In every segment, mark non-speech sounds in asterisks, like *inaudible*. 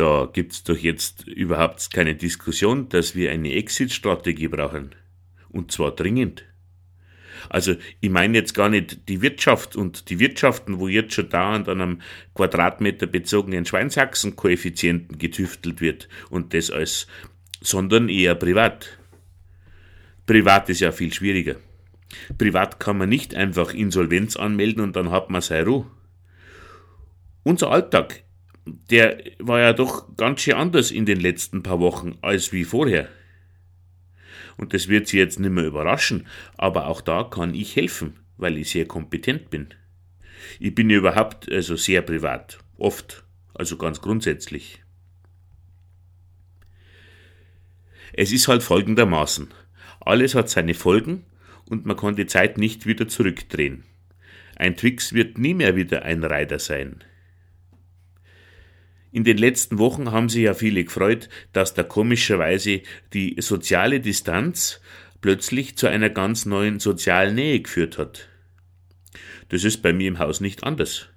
Da gibt's doch jetzt überhaupt keine Diskussion, dass wir eine Exit-Strategie brauchen. Und zwar dringend. Also ich meine jetzt gar nicht die Wirtschaft und die Wirtschaften, wo jetzt schon dauernd an einem Quadratmeter bezogenen Schweinsachsen-Koeffizienten getüftelt wird und das alles, sondern eher privat. Privat ist ja viel schwieriger. Privat kann man nicht einfach Insolvenz anmelden und dann hat man seine Ruhe. Unser Alltag, der war ja doch ganz schön anders in den letzten paar Wochen als wie vorher und das wird Sie jetzt nicht mehr überraschen, aber auch da kann ich helfen, weil ich sehr kompetent bin. Ich bin ja überhaupt also sehr privat, oft, also ganz grundsätzlich. Es ist halt folgendermaßen. Alles hat seine Folgen und man kann die Zeit nicht wieder zurückdrehen. Ein Twix wird nie mehr wieder ein Reiter sein. In den letzten Wochen haben sich ja viele gefreut, dass da komischerweise die soziale Distanz plötzlich zu einer ganz neuen sozialen Nähe geführt hat. Das ist bei mir im Haus nicht anders.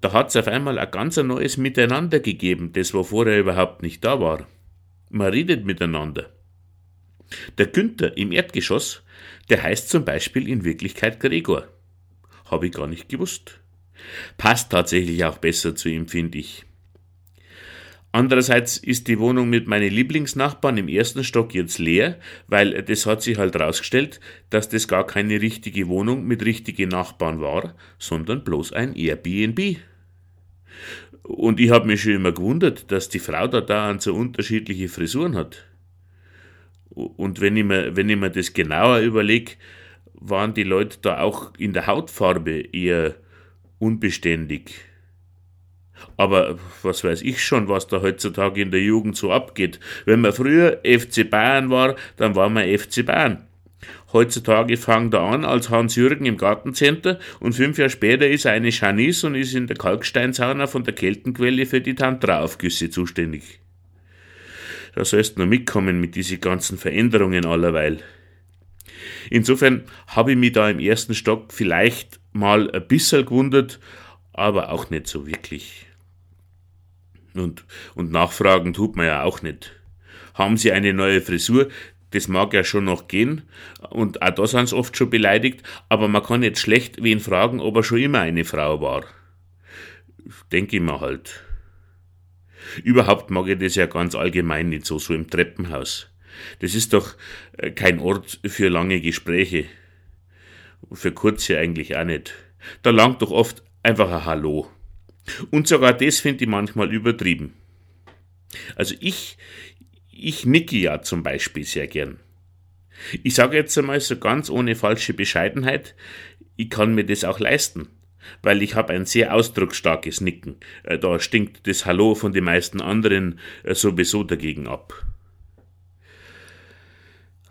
Da hat es auf einmal ein ganz neues Miteinander gegeben, das wo vorher überhaupt nicht da war. Man redet miteinander. Der Günther im Erdgeschoss, der heißt zum Beispiel in Wirklichkeit Gregor. Habe ich gar nicht gewusst. Passt tatsächlich auch besser zu ihm, finde ich. Andererseits ist die Wohnung mit meinen Lieblingsnachbarn im ersten Stock jetzt leer, weil das hat sich halt rausgestellt, dass das gar keine richtige Wohnung mit richtigen Nachbarn war, sondern bloß ein Airbnb. Und ich habe mich schon immer gewundert, dass die Frau da dauernd so unterschiedliche Frisuren hat. Und wenn ich mir, wenn ich mir das genauer überlege, waren die Leute da auch in der Hautfarbe eher unbeständig. Aber was weiß ich schon, was da heutzutage in der Jugend so abgeht. Wenn man früher FC Bayern war, dann war man FC Bayern. Heutzutage fangen da an als Hans-Jürgen im Gartencenter und fünf Jahre später ist er eine Janice und ist in der Kalksteinsauna von der Keltenquelle für die Tantra-Aufgüsse zuständig. Da sollst du noch mitkommen mit diesen ganzen Veränderungen allerweil. Insofern habe ich mich da im ersten Stock vielleicht mal ein bisschen gewundert, aber auch nicht so wirklich. Und, und nachfragen tut man ja auch nicht. Haben Sie eine neue Frisur? Das mag ja schon noch gehen. Und auch da sind sie oft schon beleidigt. Aber man kann jetzt schlecht wen fragen, ob er schon immer eine Frau war. Denke ich mir halt. Überhaupt mag ich das ja ganz allgemein nicht so, so im Treppenhaus. Das ist doch äh, kein Ort für lange Gespräche. Für kurze eigentlich auch nicht. Da langt doch oft einfach ein Hallo. Und sogar das finde ich manchmal übertrieben. Also ich, ich nicke ja zum Beispiel sehr gern. Ich sage jetzt einmal so ganz ohne falsche Bescheidenheit, ich kann mir das auch leisten, weil ich habe ein sehr ausdrucksstarkes Nicken. Äh, da stinkt das Hallo von den meisten anderen äh, sowieso dagegen ab.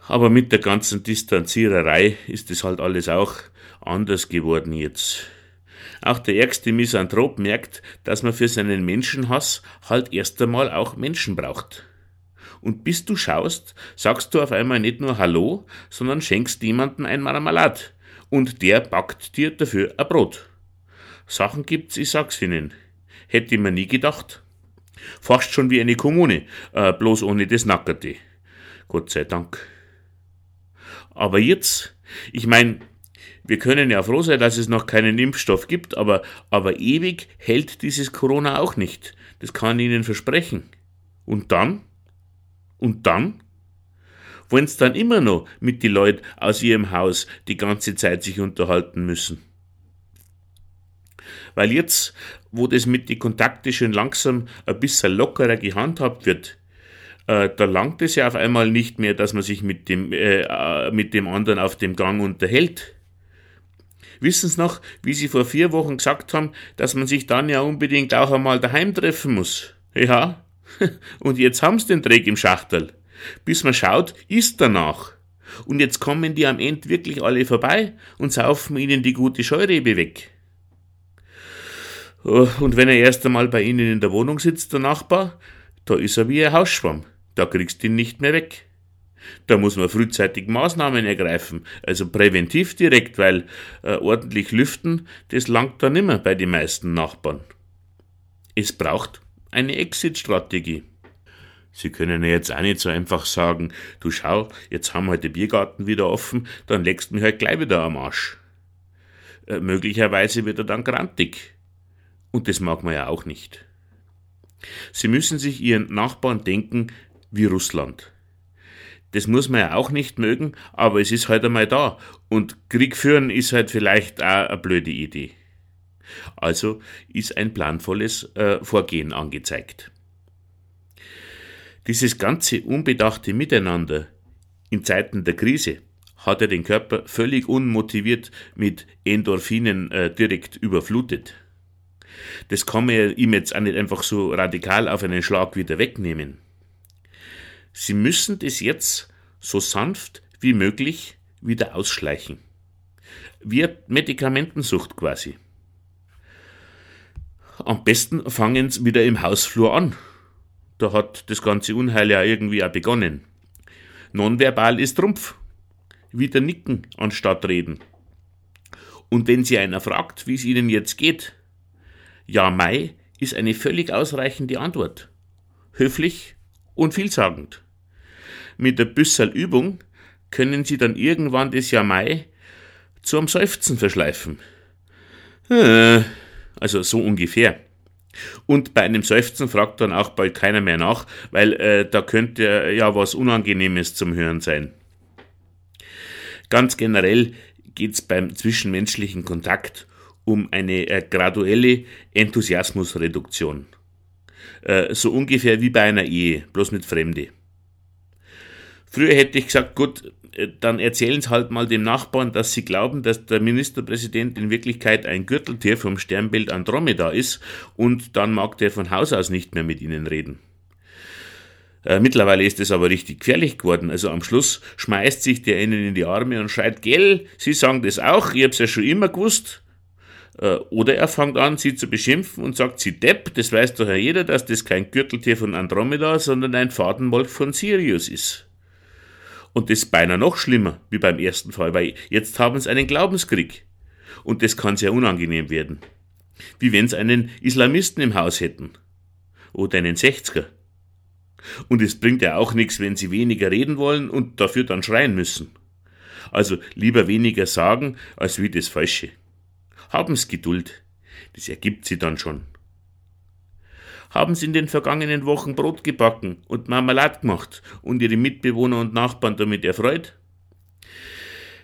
Aber mit der ganzen Distanziererei ist es halt alles auch anders geworden jetzt. Auch der ärgste Misanthrop merkt, dass man für seinen Menschenhass halt erst einmal auch Menschen braucht. Und bis du schaust, sagst du auf einmal nicht nur Hallo, sondern schenkst jemanden ein Marmelad. Und der backt dir dafür ein Brot. Sachen gibt's, ich sag's Ihnen. Hätte mir nie gedacht. Fast schon wie eine Kommune, äh, bloß ohne das Nackerte. Gott sei Dank. Aber jetzt, ich mein, wir können ja froh sein, dass es noch keinen Impfstoff gibt, aber, aber ewig hält dieses Corona auch nicht. Das kann ich Ihnen versprechen. Und dann? Und dann? Wollen Sie dann immer noch mit die Leuten aus Ihrem Haus die ganze Zeit sich unterhalten müssen? Weil jetzt, wo das mit die Kontakte schon langsam ein bisschen lockerer gehandhabt wird, äh, da langt es ja auf einmal nicht mehr, dass man sich mit dem, äh, äh mit dem anderen auf dem Gang unterhält. Wissen Sie noch, wie Sie vor vier Wochen gesagt haben, dass man sich dann ja unbedingt auch einmal daheim treffen muss? Ja, *laughs* und jetzt haben Sie den Dreck im Schachtel. Bis man schaut, ist danach. Und jetzt kommen die am Ende wirklich alle vorbei und saufen ihnen die gute Scheurebe weg. Oh, und wenn er erst einmal bei Ihnen in der Wohnung sitzt, der Nachbar, da ist er wie ein Hausschwamm. Da kriegst du ihn nicht mehr weg. Da muss man frühzeitig Maßnahmen ergreifen, also präventiv direkt, weil äh, ordentlich lüften, das langt da nimmer bei den meisten Nachbarn. Es braucht eine Exit-Strategie. Sie können ja jetzt auch nicht so einfach sagen, du schau, jetzt haben wir halt den Biergarten wieder offen, dann legst du mich halt gleich wieder am Arsch. Äh, möglicherweise wird er dann grantig. Und das mag man ja auch nicht. Sie müssen sich ihren Nachbarn denken wie Russland. Das muss man ja auch nicht mögen, aber es ist halt einmal da. Und Krieg führen ist halt vielleicht auch eine blöde Idee. Also ist ein planvolles äh, Vorgehen angezeigt. Dieses ganze unbedachte Miteinander in Zeiten der Krise hat er den Körper völlig unmotiviert mit Endorphinen äh, direkt überflutet. Das kann man ihm jetzt auch nicht einfach so radikal auf einen Schlag wieder wegnehmen. Sie müssen das jetzt so sanft wie möglich wieder ausschleichen. Wie Medikamentensucht quasi. Am besten fangen sie wieder im Hausflur an da hat das ganze Unheil ja irgendwie auch begonnen. Nonverbal ist Trumpf. Wieder nicken anstatt reden. Und wenn Sie einer fragt, wie es Ihnen jetzt geht, ja, Mai ist eine völlig ausreichende Antwort. Höflich und vielsagend. Mit der Büssel Übung können Sie dann irgendwann das Ja Mai zum Seufzen verschleifen. Äh, also so ungefähr. Und bei einem Seufzen fragt dann auch bald keiner mehr nach, weil äh, da könnte ja was Unangenehmes zum Hören sein. Ganz generell geht es beim zwischenmenschlichen Kontakt um eine äh, graduelle Enthusiasmusreduktion. Äh, so ungefähr wie bei einer Ehe, bloß mit Fremde. Früher hätte ich gesagt, gut, äh, dann erzählen Sie halt mal dem Nachbarn, dass Sie glauben, dass der Ministerpräsident in Wirklichkeit ein Gürteltier vom Sternbild Andromeda ist und dann mag der von Haus aus nicht mehr mit Ihnen reden. Äh, mittlerweile ist es aber richtig gefährlich geworden. Also am Schluss schmeißt sich der Ihnen in die Arme und schreit, gell, Sie sagen das auch, ich hab's ja schon immer gewusst. Äh, oder er fängt an, sie zu beschimpfen und sagt, sie Depp, das weiß doch ja jeder, dass das kein Gürteltier von Andromeda, sondern ein Fadenmolch von Sirius ist. Und das ist beinahe noch schlimmer wie beim ersten Fall, weil jetzt haben sie einen Glaubenskrieg. Und das kann sehr unangenehm werden. Wie wenn sie einen Islamisten im Haus hätten. Oder einen Sechziger. Und es bringt ja auch nichts, wenn sie weniger reden wollen und dafür dann schreien müssen. Also lieber weniger sagen, als wie das Falsche. Haben's Geduld. Das ergibt sie dann schon. Haben Sie in den vergangenen Wochen Brot gebacken und Marmelade gemacht und Ihre Mitbewohner und Nachbarn damit erfreut?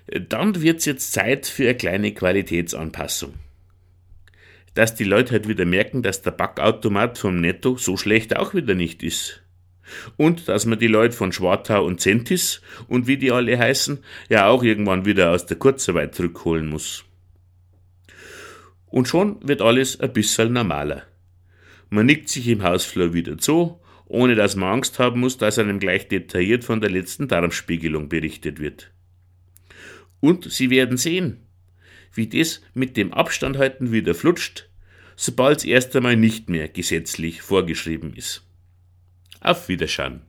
Dann wird's jetzt Zeit für eine kleine Qualitätsanpassung. Dass die Leute halt wieder merken, dass der Backautomat vom Netto so schlecht auch wieder nicht ist. Und dass man die Leute von Schwartau und Centis und wie die alle heißen, ja auch irgendwann wieder aus der Kurzarbeit zurückholen muss. Und schon wird alles ein bisschen normaler. Man nickt sich im Hausflur wieder zu, ohne dass man Angst haben muss, dass einem gleich detailliert von der letzten Darmspiegelung berichtet wird. Und Sie werden sehen, wie das mit dem Abstandhalten wieder flutscht, sobald es erst einmal nicht mehr gesetzlich vorgeschrieben ist. Auf Wiederschauen.